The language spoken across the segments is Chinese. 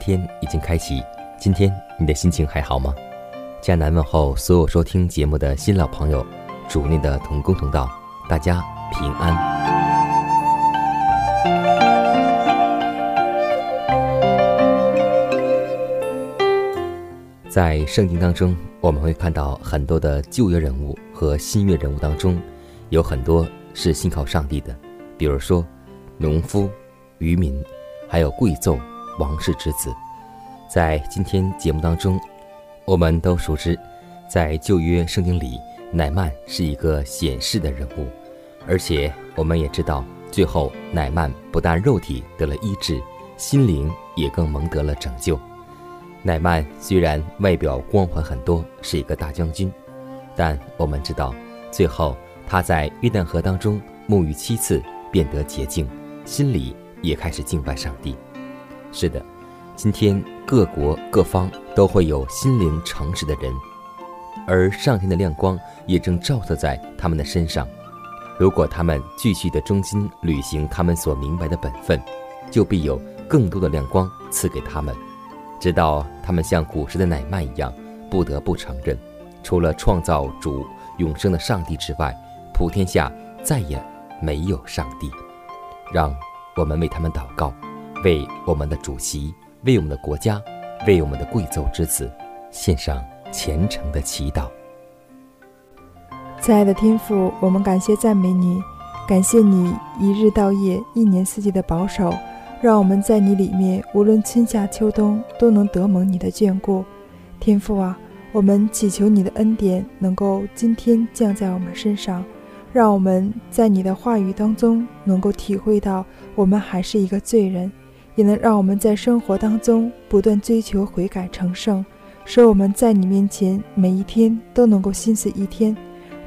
天已经开启，今天你的心情还好吗？迦南问候所有收听节目的新老朋友，主内的同工同道，大家平安。在圣经当中，我们会看到很多的旧约人物和新约人物当中，有很多是信靠上帝的，比如说农夫、渔民，还有贵胄。王室之子，在今天节目当中，我们都熟知，在旧约圣经里，乃曼是一个显示的人物，而且我们也知道，最后乃曼不但肉体得了医治，心灵也更蒙得了拯救。乃曼虽然外表光环很多，是一个大将军，但我们知道，最后他在约旦河当中沐浴七次，变得洁净，心里也开始敬拜上帝。是的，今天各国各方都会有心灵诚实的人，而上天的亮光也正照射在他们的身上。如果他们继续的忠心履行他们所明白的本分，就必有更多的亮光赐给他们，直到他们像古时的乃曼一样，不得不承认，除了创造主永生的上帝之外，普天下再也没有上帝。让我们为他们祷告。为我们的主席，为我们的国家，为我们的贵胄之子，献上虔诚的祈祷。亲爱的天父，我们感谢赞美你，感谢你一日到夜、一年四季的保守，让我们在你里面，无论春夏秋冬，都能得蒙你的眷顾。天父啊，我们祈求你的恩典能够今天降在我们身上。让我们在你的话语当中能够体会到，我们还是一个罪人。也能让我们在生活当中不断追求悔改成圣，使我们在你面前每一天都能够心思一天，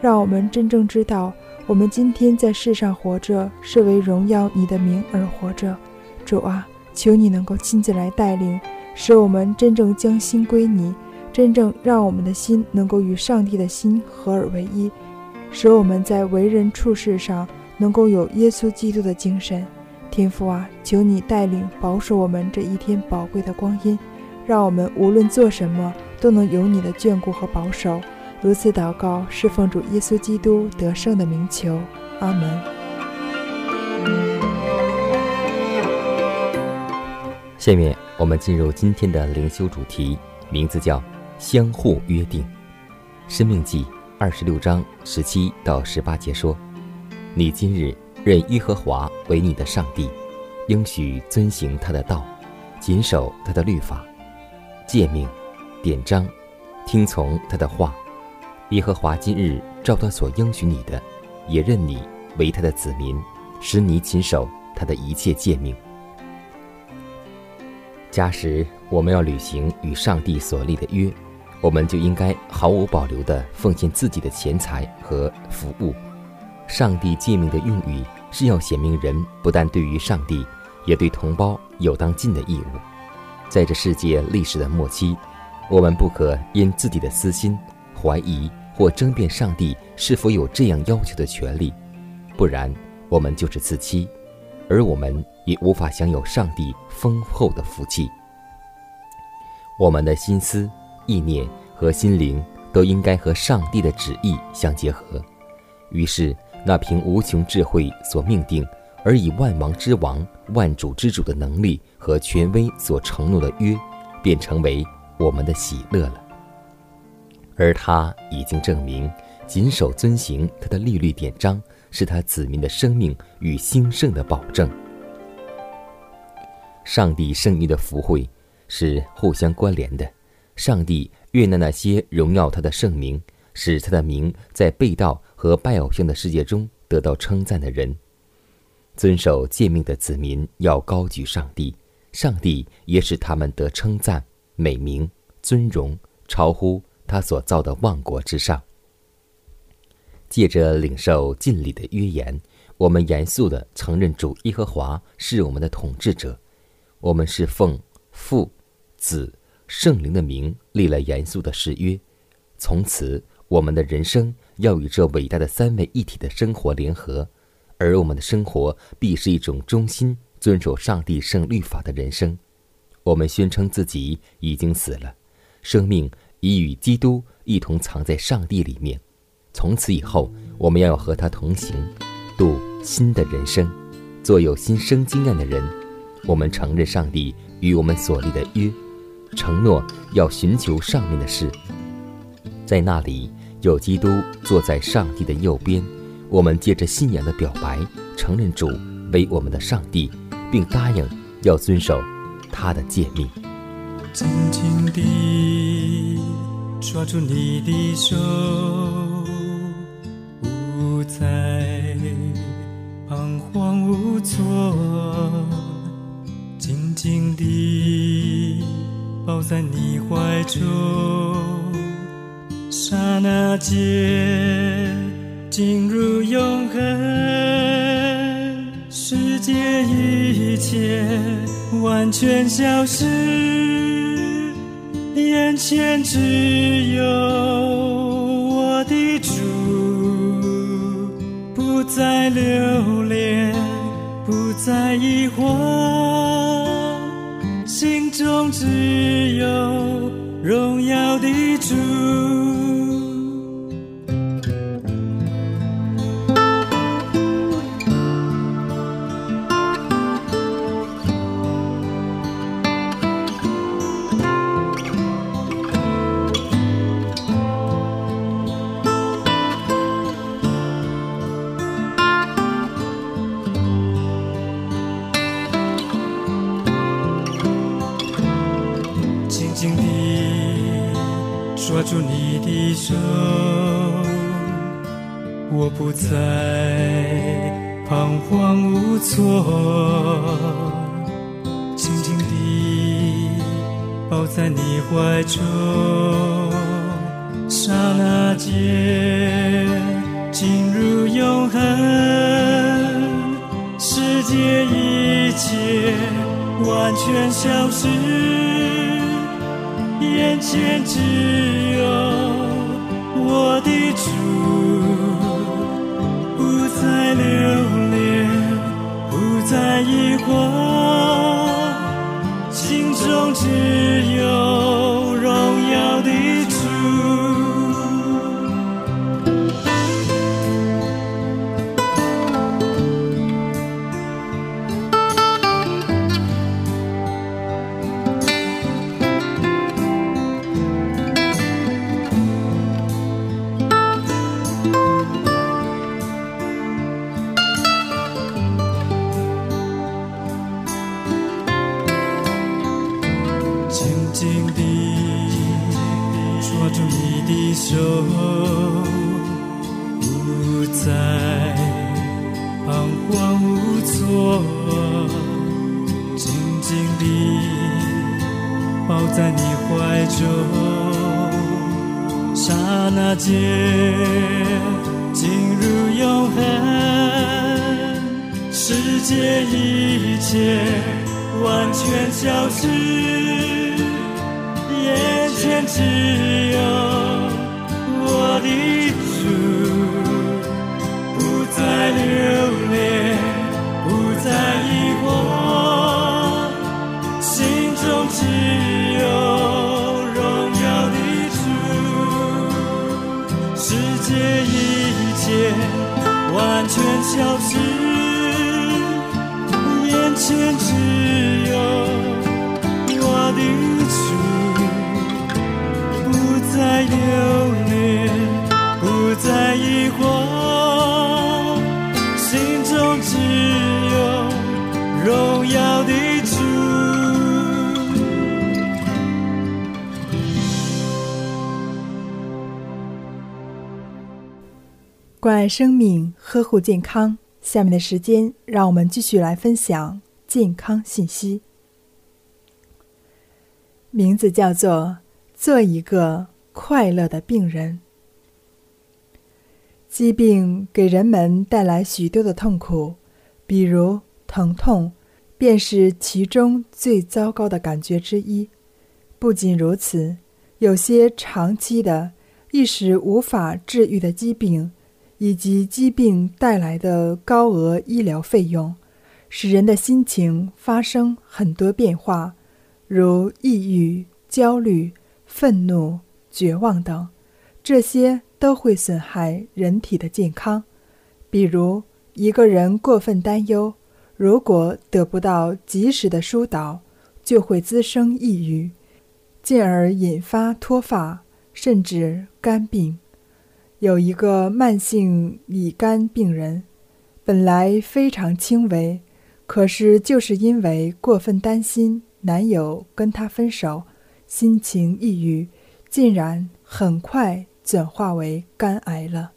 让我们真正知道，我们今天在世上活着是为荣耀你的名而活着。主啊，求你能够亲自来带领，使我们真正将心归你，真正让我们的心能够与上帝的心合而为一，使我们在为人处事上能够有耶稣基督的精神。天父啊，求你带领保守我们这一天宝贵的光阴，让我们无论做什么都能有你的眷顾和保守。如此祷告，是奉主耶稣基督得胜的名求。阿门。下面我们进入今天的灵修主题，名字叫“相互约定”。生命记二十六章十七到十八节说：“你今日。”认耶和华为你的上帝，应许遵行他的道，谨守他的律法、诫命、典章，听从他的话。耶和华今日照他所应许你的，也认你为他的子民，使你谨守他的一切诫命。假使我们要履行与上帝所立的约，我们就应该毫无保留地奉献自己的钱财和服务。上帝诫命的用语是要显明人不但对于上帝，也对同胞有当尽的义务。在这世界历史的末期，我们不可因自己的私心怀疑或争辩上帝是否有这样要求的权利，不然我们就是自欺。而我们也无法享有上帝丰厚的福气。我们的心思、意念和心灵都应该和上帝的旨意相结合。于是，那凭无穷智慧所命定，而以万王之王、万主之主的能力和权威所承诺的约，便成为我们的喜乐了。而他已经证明，谨守遵行他的律律典章，是他子民的生命与兴盛的保证。上帝圣意的福惠是互相关联的。上帝悦纳那些荣耀他的圣名，使他的名在被盗和拜偶像的世界中得到称赞的人。遵守诫命的子民要高举上帝，上帝也使他们得称赞、美名、尊荣，超乎。他所造的万国之上，借着领受敬礼的约言，我们严肃地承认主耶和华是我们的统治者。我们是奉父、子、圣灵的名立了严肃的誓约，从此我们的人生要与这伟大的三位一体的生活联合，而我们的生活必是一种忠心遵守上帝圣律法的人生。我们宣称自己已经死了，生命。已与基督一同藏在上帝里面，从此以后，我们要和他同行，度新的人生，做有新生经验的人。我们承认上帝与我们所立的约，承诺要寻求上面的事，在那里有基督坐在上帝的右边。我们借着信仰的表白，承认主为我们的上帝，并答应要遵守他的诫命。紧紧地抓住你的手，不再彷徨无措。紧紧地抱在你怀中，刹那间进入永恒，世界一切完全消失。眼前只有我的主，不再留恋，不再疑惑，心中只有荣耀的握住你的手，我不再彷徨无措，紧紧地抱在你怀中，刹那间进入永恒，世界一切完全消失。眼前只有我的主，不再留恋，不再疑惑，心中只世界一切完全消失，眼前只有我的主，不再留恋，不再疑惑，心中只有荣耀的主，世界一切完全消失。心只有我的主，不再留恋，不再疑惑。心中只有荣耀的主。关爱生命，呵护健康。下面的时间让我们继续来分享。健康信息。名字叫做“做一个快乐的病人”。疾病给人们带来许多的痛苦，比如疼痛，便是其中最糟糕的感觉之一。不仅如此，有些长期的、一时无法治愈的疾病。以及疾病带来的高额医疗费用，使人的心情发生很多变化，如抑郁、焦虑、愤怒、绝望等。这些都会损害人体的健康。比如，一个人过分担忧，如果得不到及时的疏导，就会滋生抑郁，进而引发脱发，甚至肝病。有一个慢性乙肝病人，本来非常轻微，可是就是因为过分担心男友跟他分手，心情抑郁，竟然很快转化为肝癌了。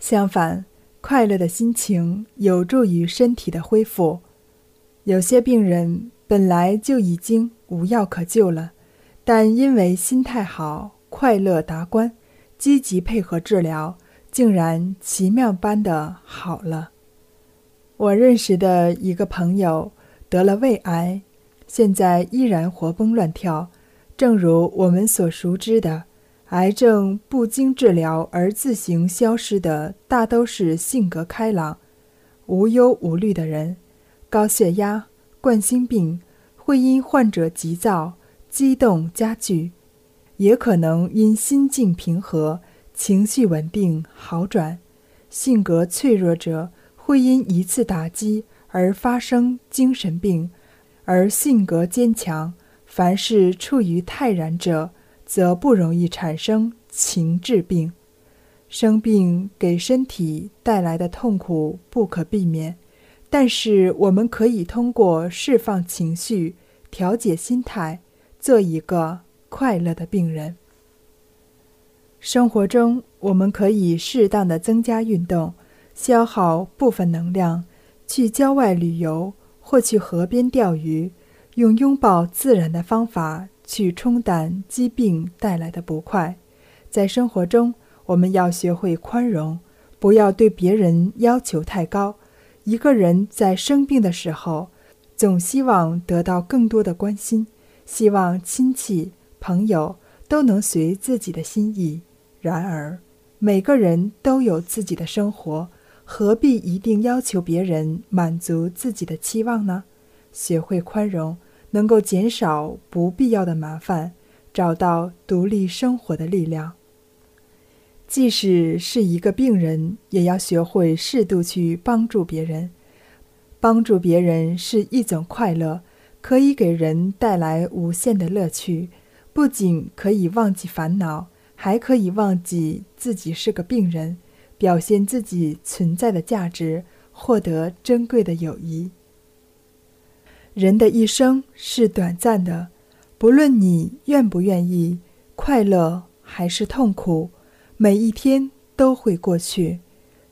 相反，快乐的心情有助于身体的恢复。有些病人本来就已经无药可救了，但因为心态好，快乐达观。积极配合治疗，竟然奇妙般的好了。我认识的一个朋友得了胃癌，现在依然活蹦乱跳。正如我们所熟知的，癌症不经治疗而自行消失的，大都是性格开朗、无忧无虑的人。高血压、冠心病会因患者急躁、激动加剧。也可能因心境平和、情绪稳定好转，性格脆弱者会因一次打击而发生精神病，而性格坚强、凡事处于泰然者，则不容易产生情志病。生病给身体带来的痛苦不可避免，但是我们可以通过释放情绪、调节心态，做一个。快乐的病人。生活中，我们可以适当的增加运动，消耗部分能量，去郊外旅游或去河边钓鱼，用拥抱自然的方法去冲淡疾病带来的不快。在生活中，我们要学会宽容，不要对别人要求太高。一个人在生病的时候，总希望得到更多的关心，希望亲戚。朋友都能随自己的心意，然而每个人都有自己的生活，何必一定要求别人满足自己的期望呢？学会宽容，能够减少不必要的麻烦，找到独立生活的力量。即使是一个病人，也要学会适度去帮助别人。帮助别人是一种快乐，可以给人带来无限的乐趣。不仅可以忘记烦恼，还可以忘记自己是个病人，表现自己存在的价值，获得珍贵的友谊。人的一生是短暂的，不论你愿不愿意，快乐还是痛苦，每一天都会过去，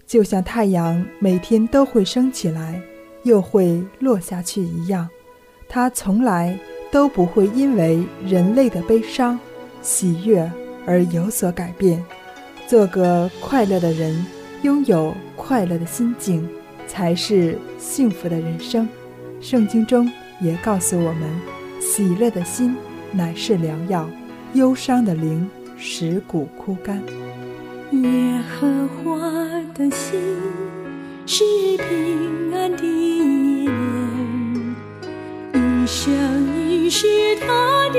就像太阳每天都会升起来，又会落下去一样，它从来。都不会因为人类的悲伤、喜悦而有所改变。做个快乐的人，拥有快乐的心境，才是幸福的人生。圣经中也告诉我们：喜乐的心乃是良药，忧伤的灵使骨枯干。耶和华的心是平安的念，一生。一世他的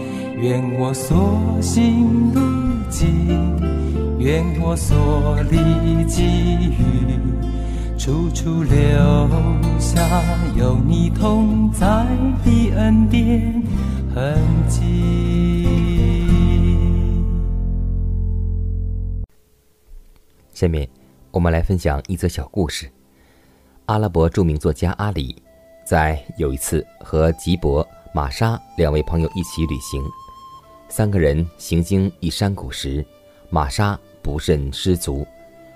愿我所行路径，愿我所历际遇，处处留下有你同在的恩典痕迹。下面，我们来分享一则小故事。阿拉伯著名作家阿里，在有一次和吉伯、玛莎两位朋友一起旅行。三个人行经一山谷时，玛莎不慎失足，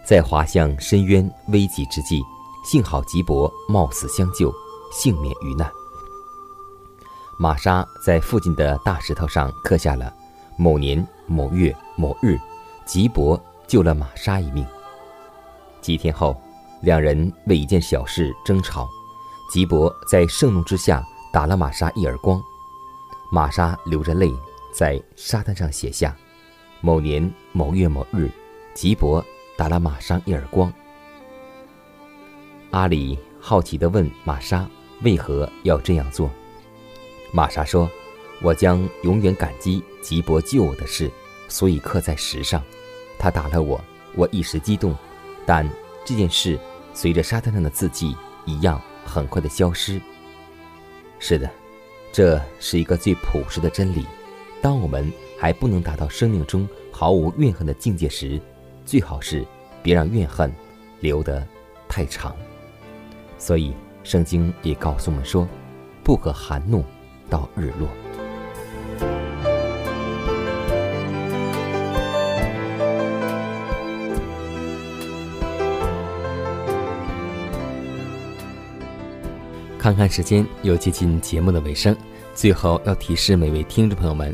在滑向深渊危急之际，幸好吉伯冒死相救，幸免于难。玛莎在附近的大石头上刻下了“某年某月某日，吉伯救了玛莎一命”。几天后，两人为一件小事争吵，吉伯在盛怒之下打了玛莎一耳光，玛莎流着泪。在沙滩上写下：“某年某月某日，吉伯打了玛莎一耳光。”阿里好奇地问玛莎：“为何要这样做？”玛莎说：“我将永远感激吉伯救我的事，所以刻在石上。他打了我，我一时激动，但这件事随着沙滩上的字迹一样，很快的消失。”是的，这是一个最朴实的真理。当我们还不能达到生命中毫无怨恨的境界时，最好是别让怨恨留得太长。所以，圣经也告诉我们说：“不可含怒到日落。”看看时间，又接近节目的尾声，最后要提示每位听众朋友们。